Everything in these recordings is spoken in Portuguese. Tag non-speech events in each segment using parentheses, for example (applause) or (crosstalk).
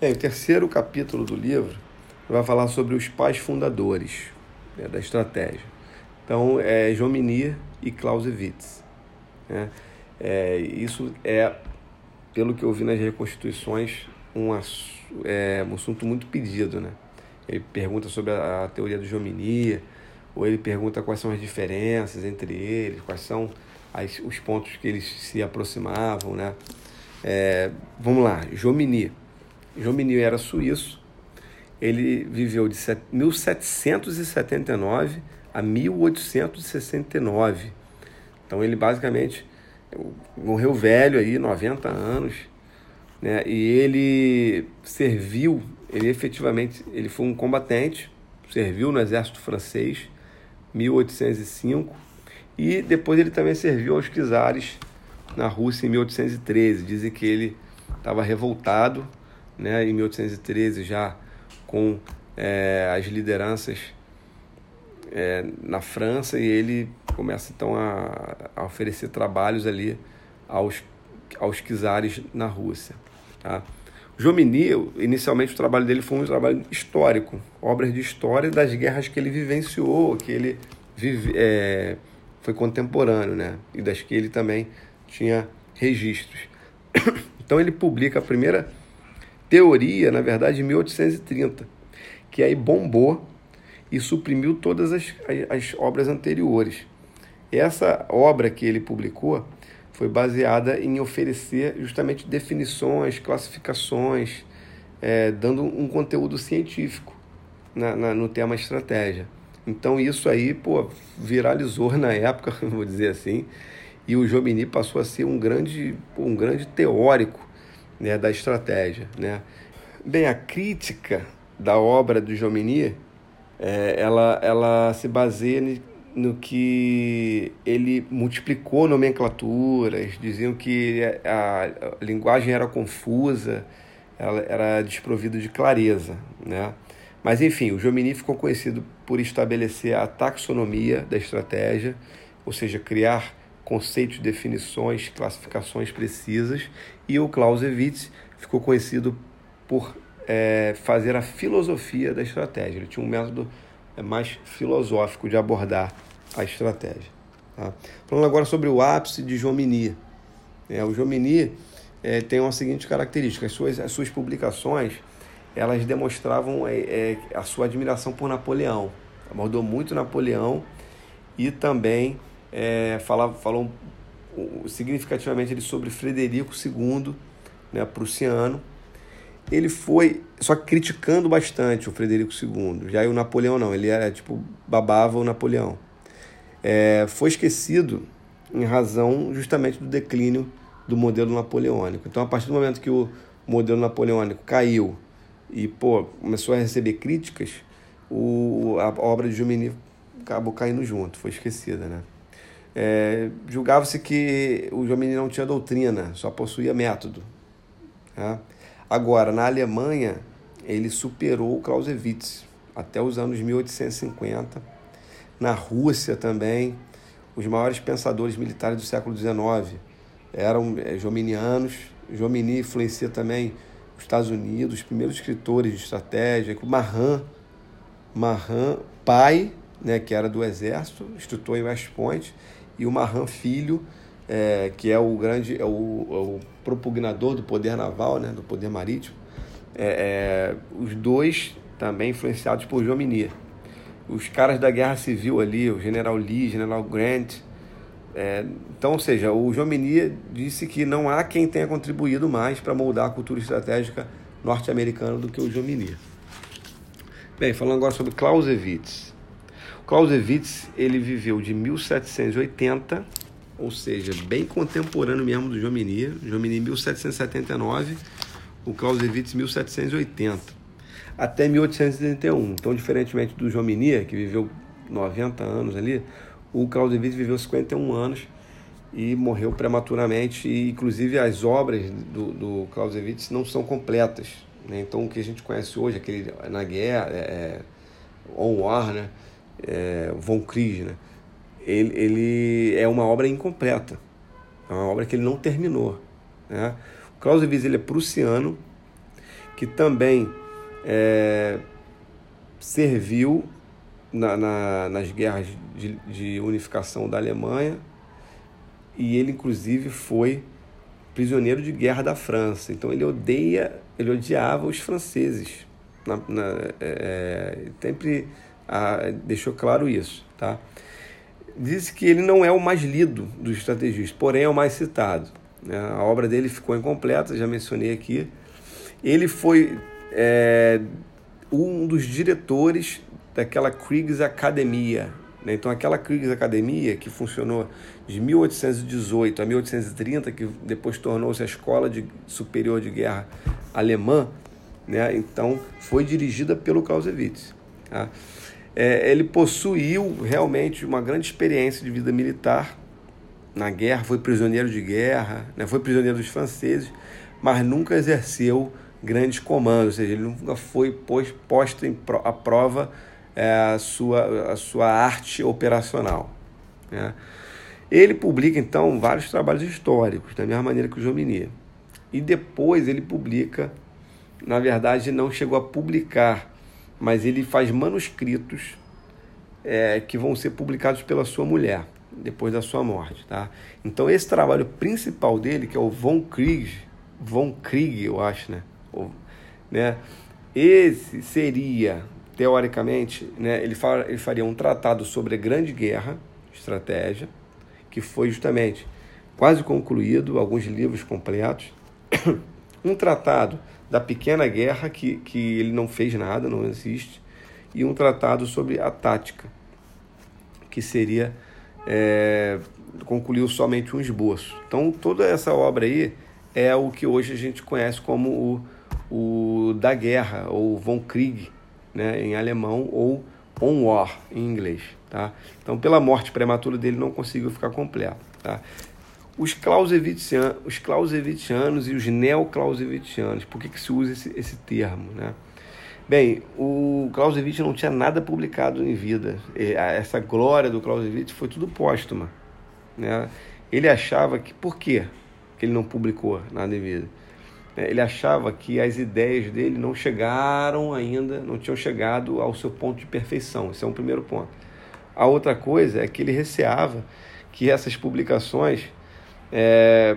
Bem, o terceiro capítulo do livro vai falar sobre os pais fundadores né, da estratégia. Então, é Jomini e Clausewitz. Né? É, isso é, pelo que eu vi nas reconstituições, um, é, um assunto muito pedido. Né? Ele pergunta sobre a, a teoria do Jomini, ou ele pergunta quais são as diferenças entre eles, quais são as, os pontos que eles se aproximavam. Né? É, vamos lá, Jomini. Jomini era suíço, ele viveu de 1779 a 1869. Então ele basicamente morreu velho aí, 90 anos, né? E ele serviu, ele efetivamente, ele foi um combatente, serviu no exército francês, 1805, e depois ele também serviu aos czares na Rússia em 1813. Dizem que ele estava revoltado né, em 1813 já com é, as lideranças é, na França e ele começa então a, a, oferecer trabalhos ali aos, aos czares na Rússia. Tá? Jomini, inicialmente o trabalho dele foi um trabalho histórico, obras de história das guerras que ele vivenciou, que ele vive, é, foi contemporâneo, né? E das que ele também tinha registros. (coughs) Então ele publica a primeira teoria, na verdade, em 1830, que aí bombou e suprimiu todas as, as, obras anteriores. Essa obra que ele publicou foi baseada em oferecer justamente definições, classificações, é, dando um conteúdo científico na, na, no tema estratégia. Então isso aí pô, viralizou na época, (laughs) vou dizer assim, e o Jomini passou a ser um grande, um grande teórico né, da estratégia. Né? Bem, a crítica da obra do Jomini, é, ela, ela se baseia no que ele multiplicou nomenclaturas, diziam que a, linguagem era confusa, ela era desprovida de clareza, né? Mas enfim, o Jomini ficou conhecido por estabelecer a taxonomia da estratégia, ou seja, criar conceitos, definições, classificações precisas, e o Clausewitz ficou conhecido por é, fazer a filosofia da estratégia. Ele tinha um método é, mais filosófico de abordar a estratégia. Tá? Falando agora sobre o ápice de Jomini. É, o Jomini é, tem uma seguinte característica: as suas, as suas publicações elas demonstravam é, é, a sua admiração por Napoleão. Abordou muito Napoleão e também é, fala, falou significativamente ele sobre Frederico II, né, prussiano. Ele foi só criticando bastante o Frederico II. Já o Napoleão não, ele era tipo babava o Napoleão. É, foi esquecido em razão justamente do declínio do modelo napoleônico. Então, a partir do momento que o modelo napoleônico caiu e pô, começou a receber críticas, o, a obra de Jomini acabou caindo junto, foi esquecida, né? É, Julgava-se que o Jomini não tinha doutrina, só possuía método. Tá? Agora, na Alemanha, ele superou o Clausewitz até os anos 1850. Na Rússia também, os maiores pensadores militares do século XIX eram é, jominianos. Jomini influencia também os Estados Unidos, os primeiros escritores de estratégia, o Mahan, Mahan, pai, né, que era do exército, instrutor em West Point, e o Mahan Filho, é, que é o grande, é o, é o, propugnador do poder naval, né, do poder marítimo, é, é, os dois também influenciados por Jomini. Os caras da guerra civil ali, o general Lee, general Grant. É, então, ou seja, o Jomini disse que não há quem tenha contribuído mais para moldar a cultura estratégica norte-americana do que o Jomini. Bem, falando agora sobre Clausewitz. Clausewitz ele viveu de 1780, ou seja, bem contemporâneo mesmo do Jomini. Jomini 1779, o Clausewitz 1780, até 1831. Então, diferentemente do Jomini, que viveu 90 anos ali, o Clausewitz viveu 51 anos e morreu prematuramente. E, inclusive, as obras do, do Clausewitz não são completas. Né? Então, o que a gente conhece hoje, aquele na guerra, é, é On War, né? É, Von Krieg, né? ele, ele é uma obra incompleta, é uma obra que ele não terminou. Né? O Clausewitz ele é prussiano, que também é, serviu na, na, nas guerras de, de unificação da Alemanha e ele inclusive foi prisioneiro de guerra da França. Então ele odeia, ele odiava os franceses. Na, na, é, sempre ah, deixou claro isso, tá? Diz que ele não é o mais lido dos estrategistas, porém é o mais citado. Né? A obra dele ficou incompleta, já mencionei aqui. Ele foi é, um dos diretores daquela Kriegs Academia. Né? Então, aquela Kriegs Academia que funcionou de 1818 a 1830, que depois tornou-se a Escola de Superior de Guerra Alemã, né? então foi dirigida pelo Clausewitz. Tá? É, ele possuiu realmente uma grande experiência de vida militar na guerra, foi prisioneiro de guerra, né? foi prisioneiro dos franceses, mas nunca exerceu grandes comandos, ou seja, ele nunca foi posto em pro, à prova é, a, sua, a sua arte operacional. Né? Ele publica, então, vários trabalhos históricos, da mesma maneira que o Jomini. E depois ele publica, na verdade, não chegou a publicar, mas ele faz manuscritos é, que vão ser publicados pela sua mulher, depois da sua morte. Tá? Então, esse trabalho principal dele, que é o Von Krieg, Von Krieg, eu acho, né? né? Esse seria, teoricamente, né, ele, ele faria um tratado sobre a Grande Guerra, estratégia, que foi justamente quase concluído, alguns livros completos. (coughs) um tratado da Pequena Guerra, que, que ele não fez nada, não existe, e um tratado sobre a tática, que seria. É, concluiu somente um esboço. Então, toda essa obra aí é o que hoje a gente conhece como o o da guerra, ou von Krieg, né, em alemão, ou on war, em inglês. Tá? Então, pela morte prematura dele, não conseguiu ficar completo. Tá? Os Clausewitzianos, os Clausewitzianos e os neoclausewitzianos, por que, que se usa esse, esse termo? Né? Bem, o Clausewitz não tinha nada publicado em vida. Essa glória do Clausewitz foi tudo póstuma. Né? Ele achava que. Por quê que ele não publicou nada em vida? É, ele achava que as ideias dele não chegaram ainda, não tinham chegado ao seu ponto de perfeição. Esse é um primeiro ponto. A outra coisa é que ele receava que essas publicações é,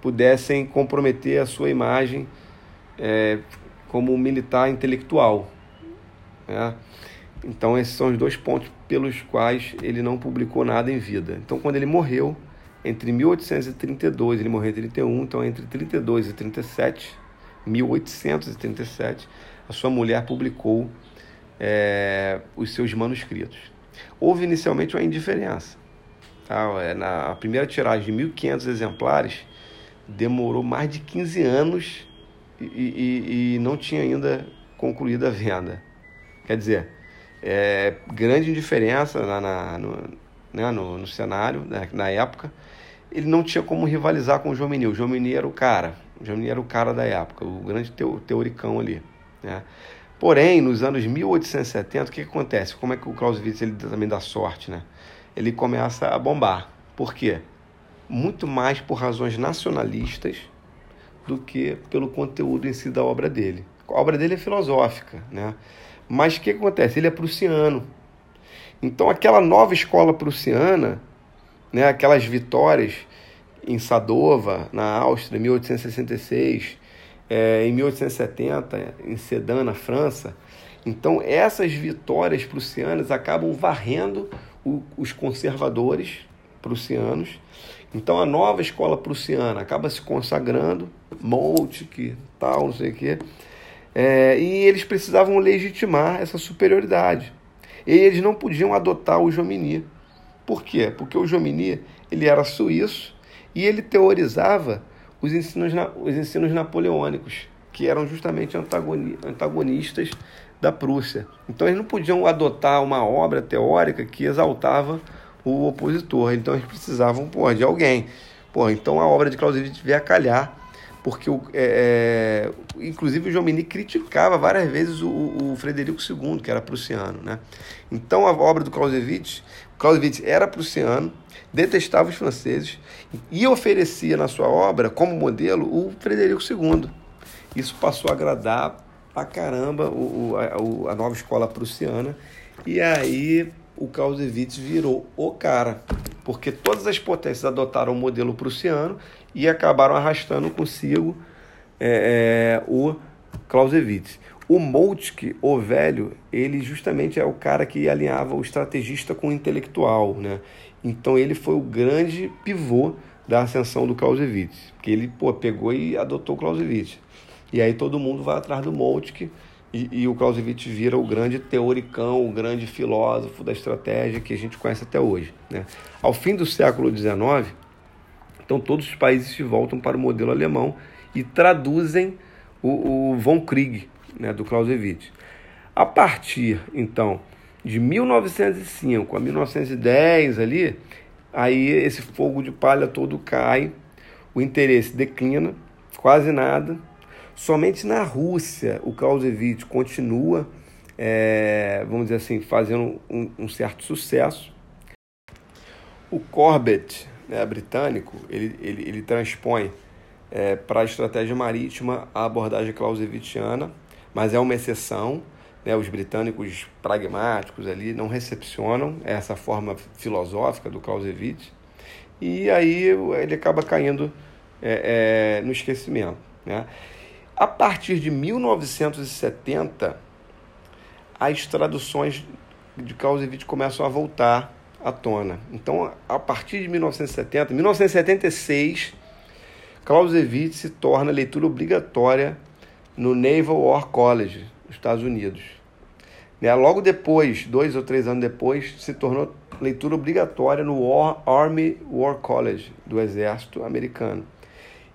pudessem comprometer a sua imagem é, como militar intelectual. Né? Então, esses são os dois pontos pelos quais ele não publicou nada em vida. Então, quando ele morreu, entre 1832, ele morreu em 31, então entre 32 e 37, 1837, a sua mulher publicou é, os seus manuscritos. Houve inicialmente uma indiferença. Tá? Na a primeira tiragem de 1.500 exemplares demorou mais de 15 anos e, e, e não tinha ainda concluído a venda. Quer dizer, é, grande indiferença na, na no, né, no, no cenário né, na época ele não tinha como rivalizar com o Jomini. O Jomini era o cara. O Jomini era o cara da época, o grande teoricão ali. Né? Porém, nos anos 1870, o que, que acontece? Como é que o Clausewitz ele também dá sorte? Né? Ele começa a bombar. Por quê? Muito mais por razões nacionalistas do que pelo conteúdo em si da obra dele. A obra dele é filosófica, né? Mas o que acontece? Ele é prussiano. Então, aquela nova escola prussiana né, aquelas vitórias em Sadova, na Áustria, em 1866, é, em 1870, em Sedan, na França. Então, essas vitórias prussianas acabam varrendo o, os conservadores prussianos. Então, a nova escola prussiana acaba se consagrando, Moltke, tal, não sei o quê. É, e eles precisavam legitimar essa superioridade. E eles não podiam adotar o Jomini por quê? Porque o Jomini ele era suíço e ele teorizava os ensinos, os ensinos napoleônicos, que eram justamente antagonistas da Prússia. Então eles não podiam adotar uma obra teórica que exaltava o opositor. Então eles precisavam pô, de alguém. Pô, então a obra de Clausewitz veio a calhar, porque o, é, é inclusive o Jomini criticava várias vezes o, o Frederico II, que era prussiano. Né? Então a obra do Clausewitz Clausewitz era prussiano, detestava os franceses e oferecia na sua obra como modelo o Frederico II. Isso passou a agradar pra caramba o, o a, a, nova escola prussiana. E aí o Clausewitz virou o cara, porque todas as potências adotaram o modelo prussiano e acabaram arrastando consigo é, é, o Clausewitz. O Moltke, o velho, ele justamente é o cara que alinhava o estrategista com o intelectual, né? Então ele foi o grande pivô da ascensão do Clausewitz, porque ele pô, pegou e adotou o Clausewitz. E aí todo mundo vai atrás do Moltke e, e o Clausewitz vira o grande teoricão, o grande filósofo da estratégia que a gente conhece até hoje. Né? Ao fim do século XIX, então todos os países se voltam para o modelo alemão e traduzem o, o von Krieg, né, do Clausewitz. A partir, então, de 1905 a 1910 ali, aí esse fogo de palha todo cai, o interesse declina, quase nada. Somente na Rússia o Clausewitz continua, é, vamos dizer assim, fazendo um, um certo sucesso. O Corbett, né, britânico, ele, ele, ele transpõe é, para a estratégia marítima a abordagem clausewitziana, mas é uma exceção. Né, os britânicos pragmáticos ali não recepcionam essa forma filosófica do Clausewitz e aí ele acaba caindo é, é, no esquecimento. Né? A partir de 1970, as traduções de Clausewitz começam a voltar à tona. Então, a partir de 1970, 1976, Clausewitz se torna leitura obrigatória no Naval War College, nos Estados Unidos. Né? Logo depois, dois ou três anos depois, se tornou leitura obrigatória no War, Army War College do Exército Americano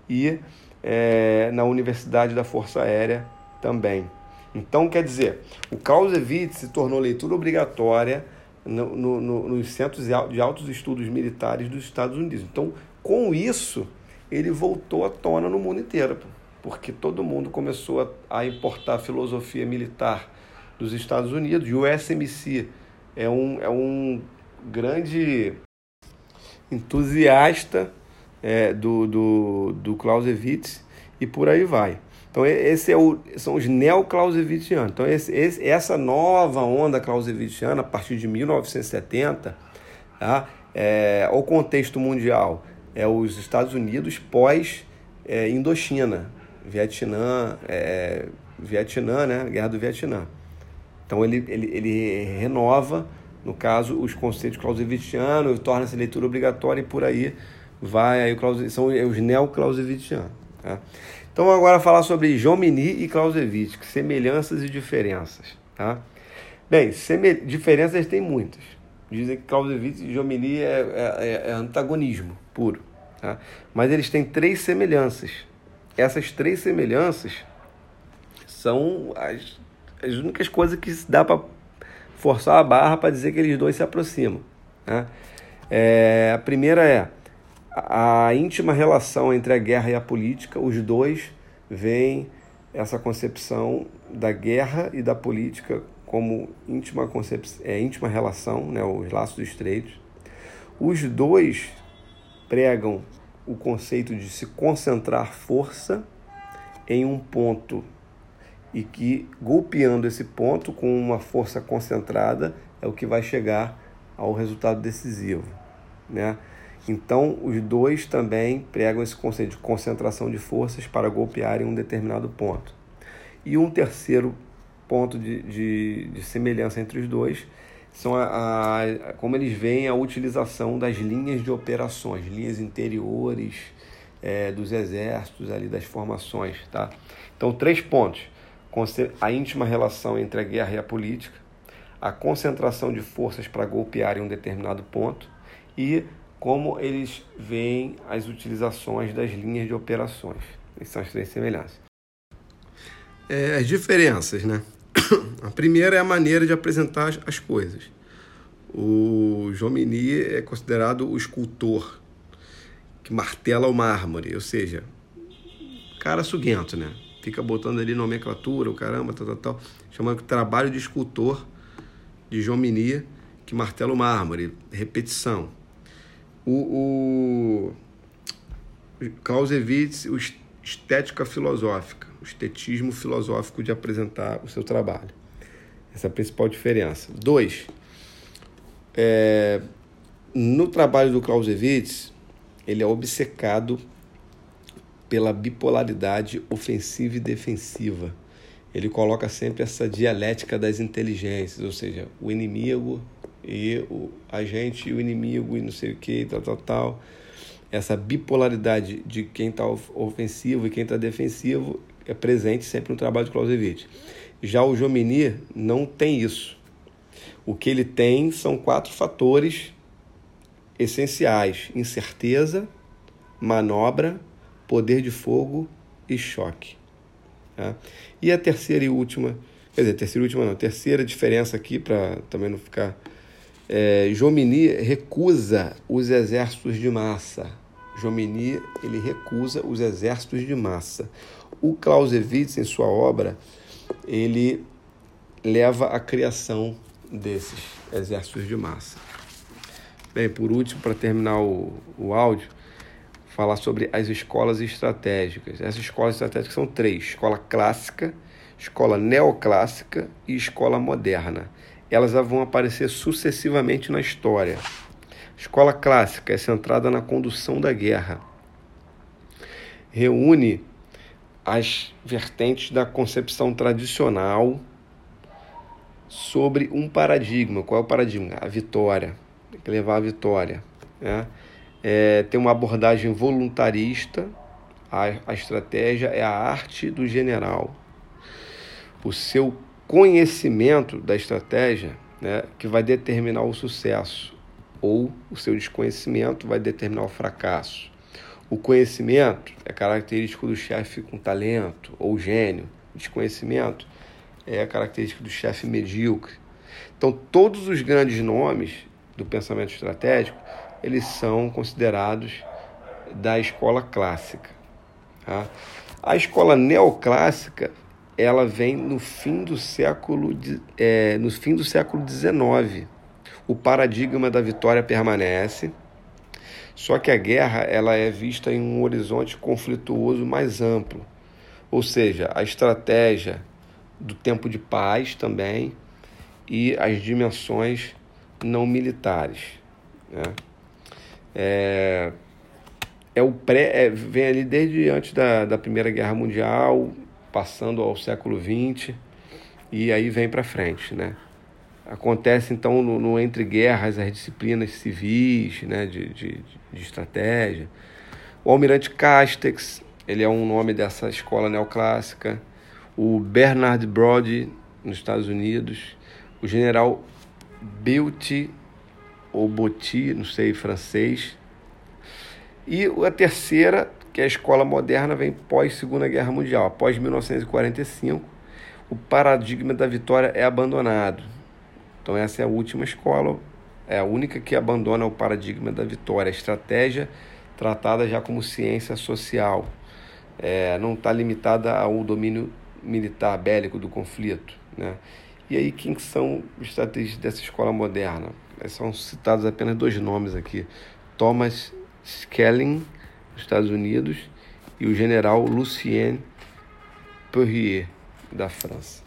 e é, na Universidade da Força Aérea também. Então, quer dizer, o Clausewitz se tornou leitura obrigatória no, no, no, nos centros de altos estudos militares dos Estados Unidos. Então, com isso, ele voltou à tona no mundo inteiro, porque todo mundo começou a, a importar filosofia militar dos Estados Unidos. E o SMC é um, é um grande entusiasta é, do, do, do Clausewitz e por aí vai. Então, esse é o, são os neoclausewitzianos. Então, esse, esse, essa nova onda clausewitziana, a partir de 1970, tá? é, o contexto mundial é os Estados Unidos pós é, Indochina, Vietnã, é, Vietnã, né? Guerra do Vietnã. Então ele, ele, ele renova, no caso, os conceitos clausewitzianos, torna-se leitura obrigatória e por aí vai aí são os neoclausewitzianos. Tá? Então agora falar sobre Jomini e Clausewitz, semelhanças e diferenças. Tá? Bem, diferenças tem muitas. Dizem que Clausewitz e Jomini é, é, é antagonismo puro. Tá? Mas eles têm três semelhanças. Essas três semelhanças são as, as únicas coisas que dá para forçar a barra para dizer que eles dois se aproximam. Tá? É, a primeira é a íntima relação entre a guerra e a política. Os dois veem essa concepção da guerra e da política como íntima, concep... é, íntima relação, né, os laços estreitos. Os dois pregam o conceito de se concentrar força em um ponto e que golpeando esse ponto com uma força concentrada é o que vai chegar ao resultado decisivo, né? Então, os dois também pregam esse conceito de concentração de forças para golpear em um determinado ponto. E um terceiro ponto de, de, de semelhança entre os dois são a, a, como eles veem a utilização das linhas de operações, linhas interiores é, dos exércitos ali das formações, tá? Então três pontos: a íntima relação entre a guerra e a política, a concentração de forças para golpear em um determinado ponto e como eles veem as utilizações das linhas de operações. Essas são as três semelhanças. É, as diferenças, né? (coughs) A primeira é a maneira de apresentar as coisas. O Jomini é considerado o escultor que martela o mármore, ou seja, cara suguento, né? Fica botando ali nomenclatura, o caramba, tal, tal, tal, chamando de trabalho de escultor de Jomini que martela o mármore, repetição. O, o Clausewitz, o estética filosófica, o estetismo filosófico de apresentar o seu trabalho. Essa é a principal diferença. Dois, é, no trabalho do Clausewitz, ele é obcecado pela bipolaridade ofensiva e defensiva. Ele coloca sempre essa dialética das inteligências, ou seja, o inimigo e o agente e o inimigo e não sei o que, tal, tal, tal. Essa bipolaridade de quem está ofensivo e quem está defensivo é presente sempre no trabalho de Clausewitz. Já o Jomini não tem isso. O que ele tem são quatro fatores essenciais: incerteza, manobra, poder de fogo e choque. Tá? E a terceira e última, quer dizer, terceira e última não, a terceira diferença aqui, para também não ficar. É, Jomini recusa os exércitos de massa. Jomini ele recusa os exércitos de massa. O Clausewitz, em sua obra, ele leva à criação desses exércitos de massa. Bem, por último, para terminar o, o áudio, falar sobre as escolas estratégicas. Essas escolas estratégicas são três: escola clássica, escola neoclássica e escola moderna. Elas vão aparecer sucessivamente na história. A escola clássica é centrada na condução da guerra. Reúne as vertentes da concepção tradicional sobre um paradigma. Qual é o paradigma? A vitória tem que levar a vitória. Né? É, tem uma abordagem voluntarista, a, a estratégia é a arte do general. O seu conhecimento da estratégia né, que vai determinar o sucesso, ou o seu desconhecimento vai determinar o fracasso. O conhecimento é característico do chefe com talento ou gênio. O desconhecimento é característico do chefe medíocre. Então, todos os grandes nomes do pensamento estratégico, eles são considerados da escola clássica. Tá? A escola neoclássica ela vem no fim do século é, no fim do século XIX. O paradigma da vitória permanece, só que a guerra ela é vista em um horizonte conflituoso mais amplo, ou seja, a estratégia do tempo de paz também e as dimensões não militares. Né? É, é o pré, é, vem ali desde antes da, da Primeira Guerra Mundial, passando ao século XX, e aí vem para frente. Né? Acontece então no, no, entre guerras as disciplinas civis né, de, de, de estratégia. O almirante Castex, ele é um nome dessa escola neoclássica. O Bernard Brody, nos Estados Unidos. O general Beauty ou Boti, não sei, francês. E a terceira, que a escola moderna, vem pós Segunda Guerra Mundial, após 1945, o paradigma da vitória é abandonado. Então essa é a última escola, é a única que abandona o paradigma da vitória, a estratégia tratada já como ciência social, é, não está limitada ao domínio militar bélico do conflito, né? E aí, quem são os estrategistas dessa escola moderna? São citados apenas dois nomes aqui: Thomas Schelling, dos Estados Unidos, e o general Lucien Perrier, da França.